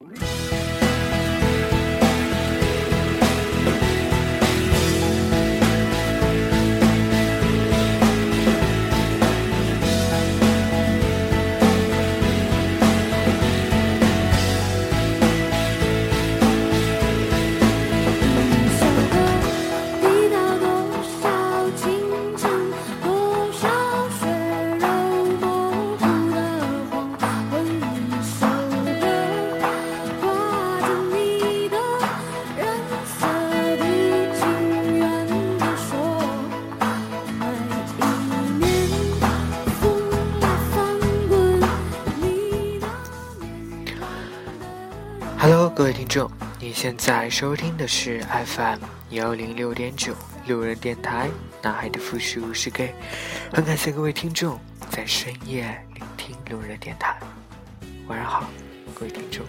you 你现在收听的是 FM 幺零六点九路人电台。男孩的复数是 gay，很感谢各位听众在深夜聆听路人电台。晚上好，各位听众。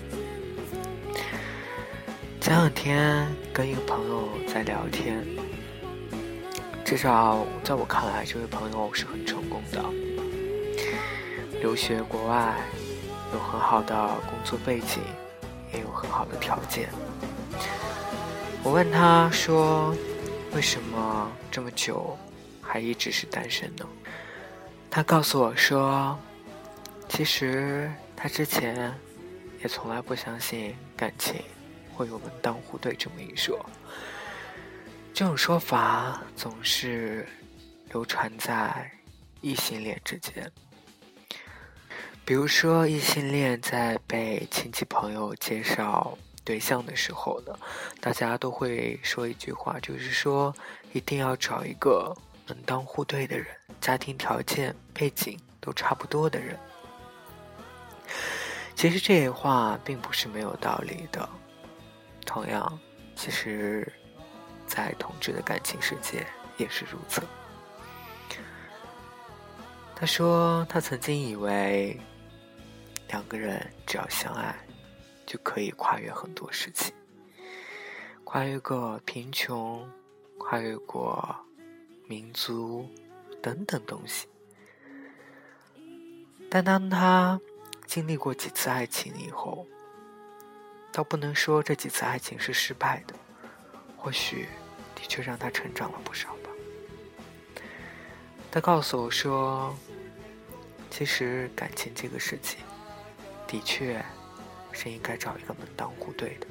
前两天跟一个朋友在聊天，至少在我看来，这位朋友是很成功的，留学国外，有很好的工作背景。也有很好的条件。我问他说：“为什么这么久还一直是单身呢？”他告诉我说：“其实他之前也从来不相信感情会有门当户对这么一说。这种说法总是流传在异性恋之间。”比如说，异性恋在被亲戚朋友介绍对象的时候呢，大家都会说一句话，就是说一定要找一个门当户对的人，家庭条件背景都差不多的人。其实这些话并不是没有道理的。同样，其实，在同志的感情世界也是如此。他说，他曾经以为。两个人只要相爱，就可以跨越很多事情，跨越过贫穷，跨越过民族等等东西。但当他经历过几次爱情以后，倒不能说这几次爱情是失败的，或许的确让他成长了不少吧。他告诉我说：“其实感情这个事情。”的确，是应该找一个门当户对的。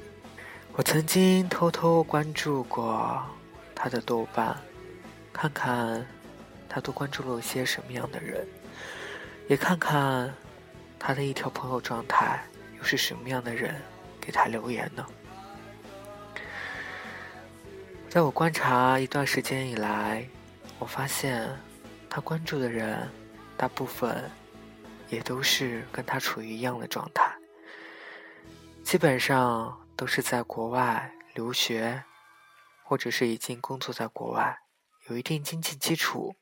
我曾经偷偷关注过他的豆瓣，看看他都关注了些什么样的人，也看看他的一条朋友状态又是什么样的人给他留言呢？在我观察一段时间以来，我发现他关注的人大部分。也都是跟他处于一样的状态，基本上都是在国外留学，或者是已经工作在国外，有一定经济基础，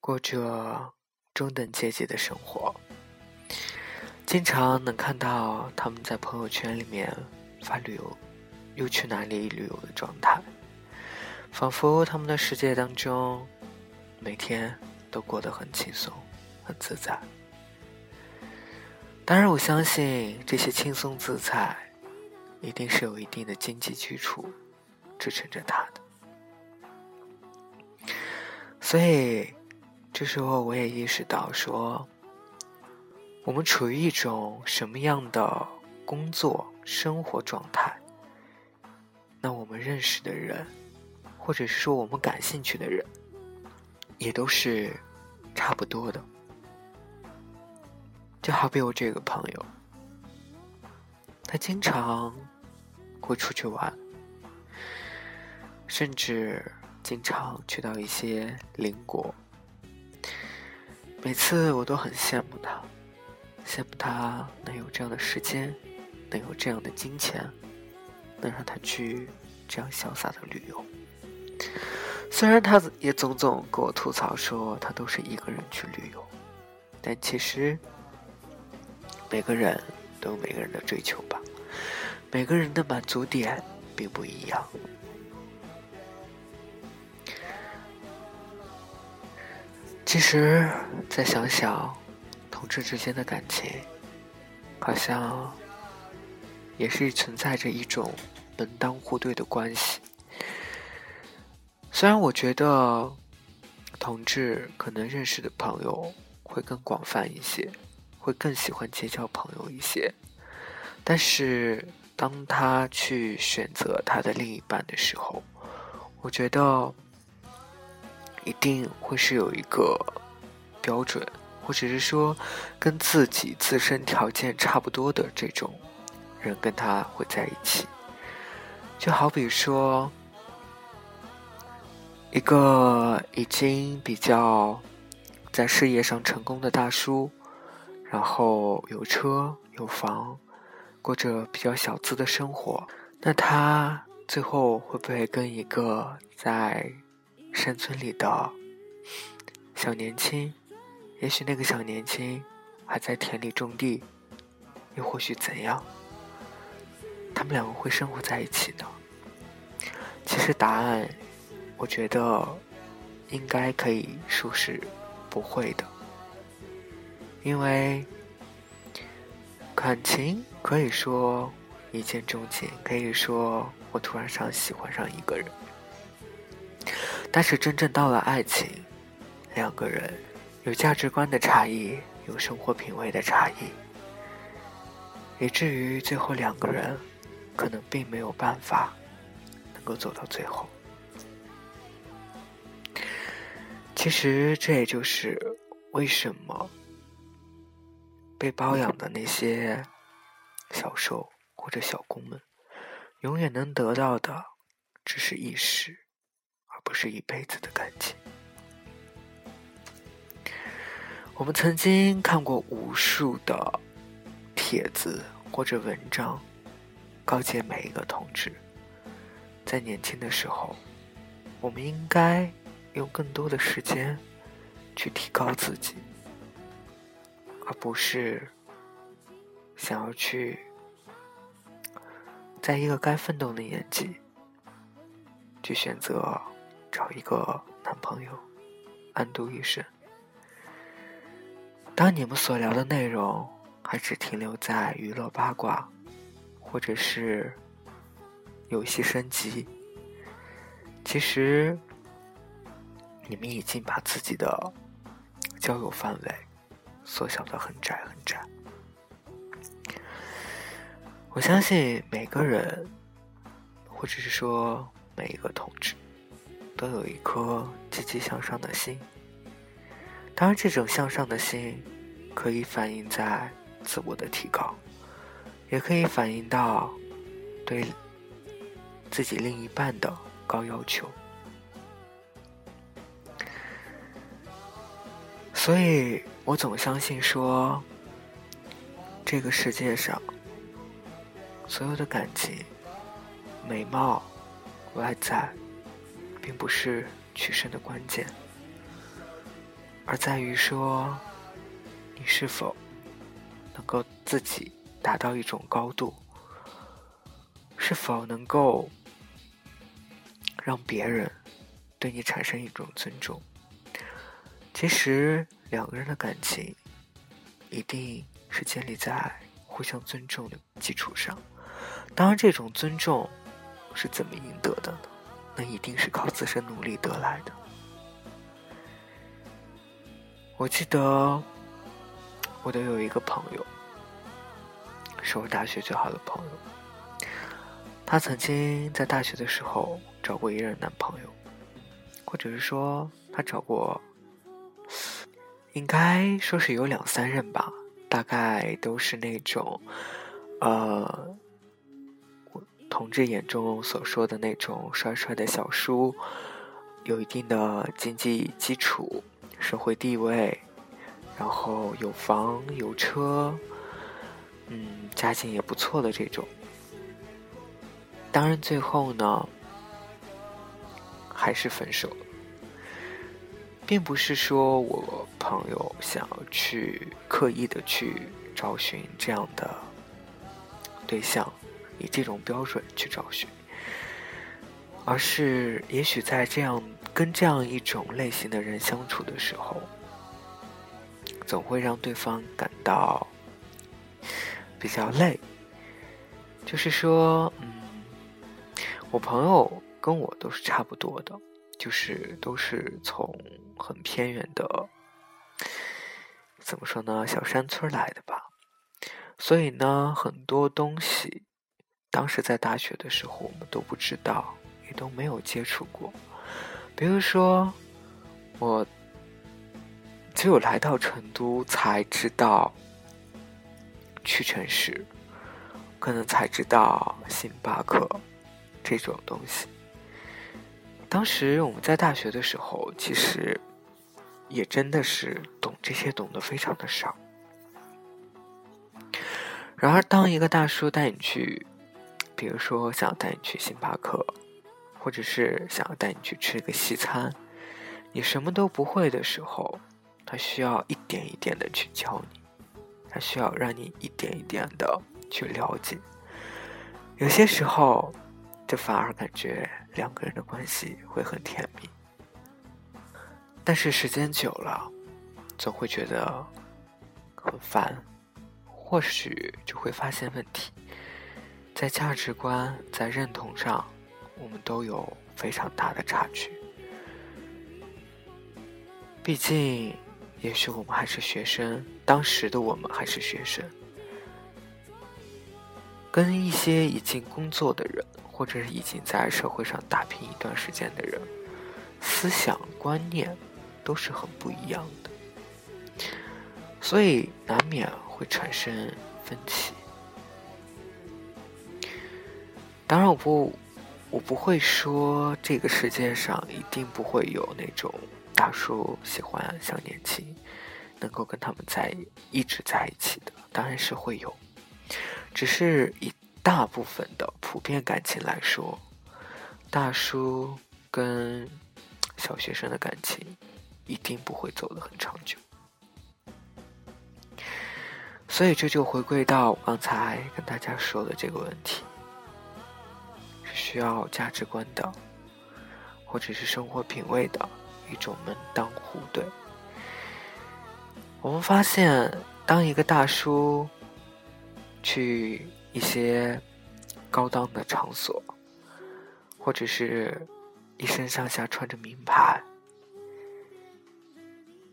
过着中等阶级的生活。经常能看到他们在朋友圈里面发旅游，又去哪里旅游的状态，仿佛他们的世界当中，每天都过得很轻松、很自在。当然，我相信这些轻松自在，一定是有一定的经济基础支撑着他的。所以，这时候我也意识到，说我们处于一种什么样的工作生活状态，那我们认识的人，或者是说我们感兴趣的人，也都是差不多的。就好比我这个朋友，他经常会出去玩，甚至经常去到一些邻国。每次我都很羡慕他，羡慕他能有这样的时间，能有这样的金钱，能让他去这样潇洒的旅游。虽然他也总总跟我吐槽说他都是一个人去旅游，但其实。每个人都有每个人的追求吧，每个人的满足点并不一样。其实再想想，同志之间的感情，好像也是存在着一种门当户对的关系。虽然我觉得同志可能认识的朋友会更广泛一些，会更喜欢结交朋友一些，但是当他去选择他的另一半的时候，我觉得一定会是有一个标准，或者是说跟自己自身条件差不多的这种人跟他会在一起，就好比说。一个已经比较在事业上成功的大叔，然后有车有房，过着比较小资的生活。那他最后会不会跟一个在山村里的小年轻？也许那个小年轻还在田里种地，又或许怎样？他们两个会生活在一起呢？其实答案。我觉得应该可以说是不会的，因为感情可以说一见钟情，可以说我突然上喜欢上一个人，但是真正到了爱情，两个人有价值观的差异，有生活品味的差异，以至于最后两个人可能并没有办法能够走到最后。其实这也就是为什么被包养的那些小受或者小工们，永远能得到的只是一时，而不是一辈子的感情。我们曾经看过无数的帖子或者文章，告诫每一个同志，在年轻的时候，我们应该。用更多的时间去提高自己，而不是想要去在一个该奋斗的年纪去选择找一个男朋友安度一生。当你们所聊的内容还只停留在娱乐八卦，或者是游戏升级，其实。你们已经把自己的交友范围缩小的很窄很窄。我相信每个人，或者是说每一个同志，都有一颗积极向上的心。当然，这种向上的心可以反映在自我的提高，也可以反映到对自己另一半的高要求。所以我总相信说，这个世界上所有的感情、美貌、外在，并不是取胜的关键，而在于说，你是否能够自己达到一种高度，是否能够让别人对你产生一种尊重。其实。两个人的感情，一定是建立在互相尊重的基础上。当然，这种尊重是怎么赢得的呢？那一定是靠自身努力得来的。我记得，我都有一个朋友，是我大学最好的朋友。他曾经在大学的时候找过一任男朋友，或者是说，他找过。应该说是有两三任吧，大概都是那种，呃，同志眼中所说的那种帅帅的小叔，有一定的经济基础、社会地位，然后有房有车，嗯，家境也不错的这种。当然，最后呢，还是分手了。并不是说我朋友想要去刻意的去找寻这样的对象，以这种标准去找寻，而是也许在这样跟这样一种类型的人相处的时候，总会让对方感到比较累，就是说，嗯，我朋友跟我都是差不多的，就是都是从很偏远的，怎么说呢，小山村来的吧。所以呢，很多东西，当时在大学的时候我们都不知道，也都没有接触过。比如说，我只有来到成都才知道屈臣氏。可能才知道星巴克这种东西。当时我们在大学的时候，其实也真的是懂这些，懂得非常的少。然而，当一个大叔带你去，比如说想要带你去星巴克，或者是想要带你去吃一个西餐，你什么都不会的时候，他需要一点一点的去教你，他需要让你一点一点的。去了解，有些时候，就反而感觉两个人的关系会很甜蜜。但是时间久了，总会觉得很烦，或许就会发现问题，在价值观、在认同上，我们都有非常大的差距。毕竟，也许我们还是学生，当时的我们还是学生。跟一些已经工作的人，或者是已经在社会上打拼一段时间的人，思想观念都是很不一样的，所以难免会产生分歧。当然，我不，我不会说这个世界上一定不会有那种大叔喜欢小年轻，能够跟他们在一直在一起的，当然是会有。只是一大部分的普遍感情来说，大叔跟小学生的感情一定不会走得很长久。所以这就回归到刚才跟大家说的这个问题：是需要价值观的，或者是生活品味的一种门当户对。我们发现，当一个大叔。去一些高档的场所，或者是一身上下穿着名牌。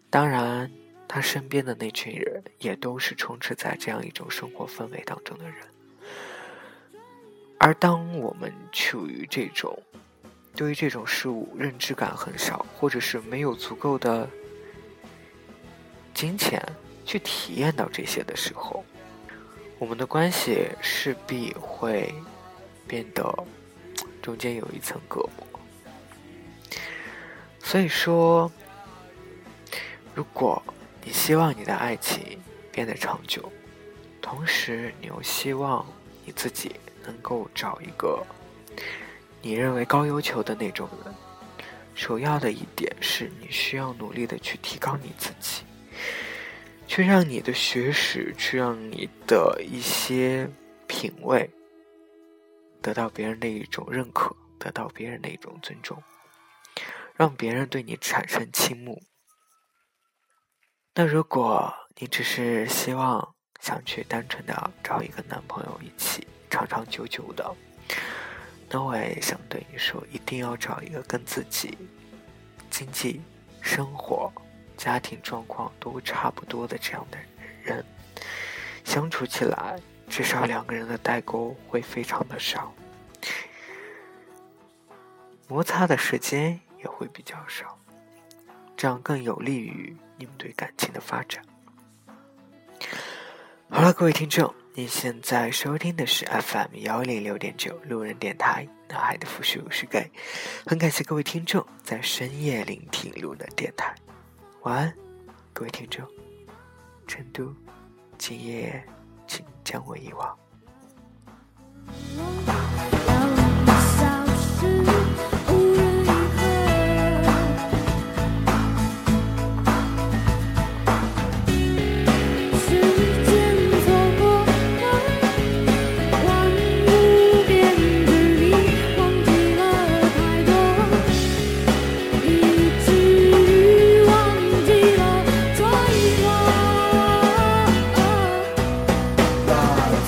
当然，他身边的那群人也都是充斥在这样一种生活氛围当中的人。而当我们处于这种对于这种事物认知感很少，或者是没有足够的金钱去体验到这些的时候，我们的关系势必会变得中间有一层隔膜，所以说，如果你希望你的爱情变得长久，同时你又希望你自己能够找一个你认为高要求的那种人，首要的一点是你需要努力的去提高你自己。去让你的学识，去让你的一些品味得到别人的一种认可，得到别人的一种尊重，让别人对你产生倾慕。那如果你只是希望想去单纯的找一个男朋友一起长长久久的，那我也想对你说，一定要找一个跟自己经济生活。家庭状况都差不多的这样的人，相处起来至少两个人的代沟会非常的少，摩擦的时间也会比较少，这样更有利于你们对感情的发展。好了，各位听众，你现在收听的是 FM 幺零六点九路人电台，男孩的复数是 gay，很感谢各位听众在深夜聆听路人电台。晚安各位听众。成都今夜请将我遗忘。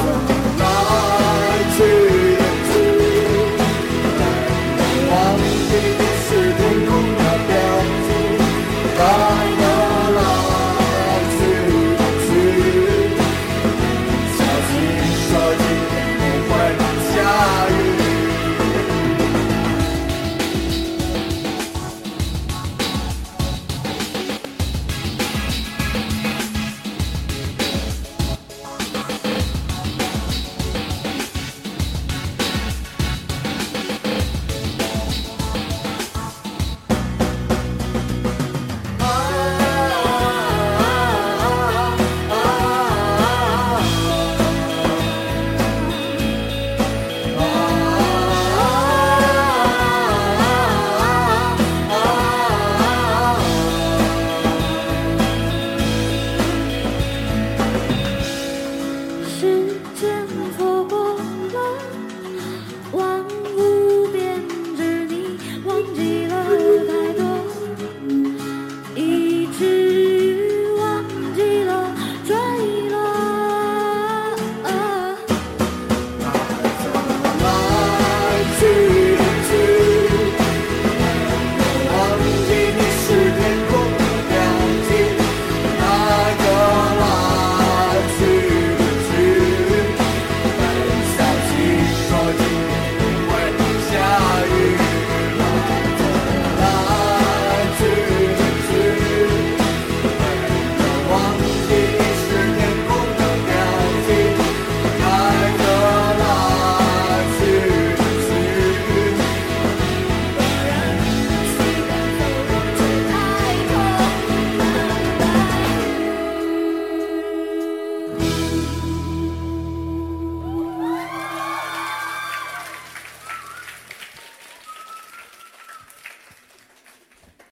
Thank you.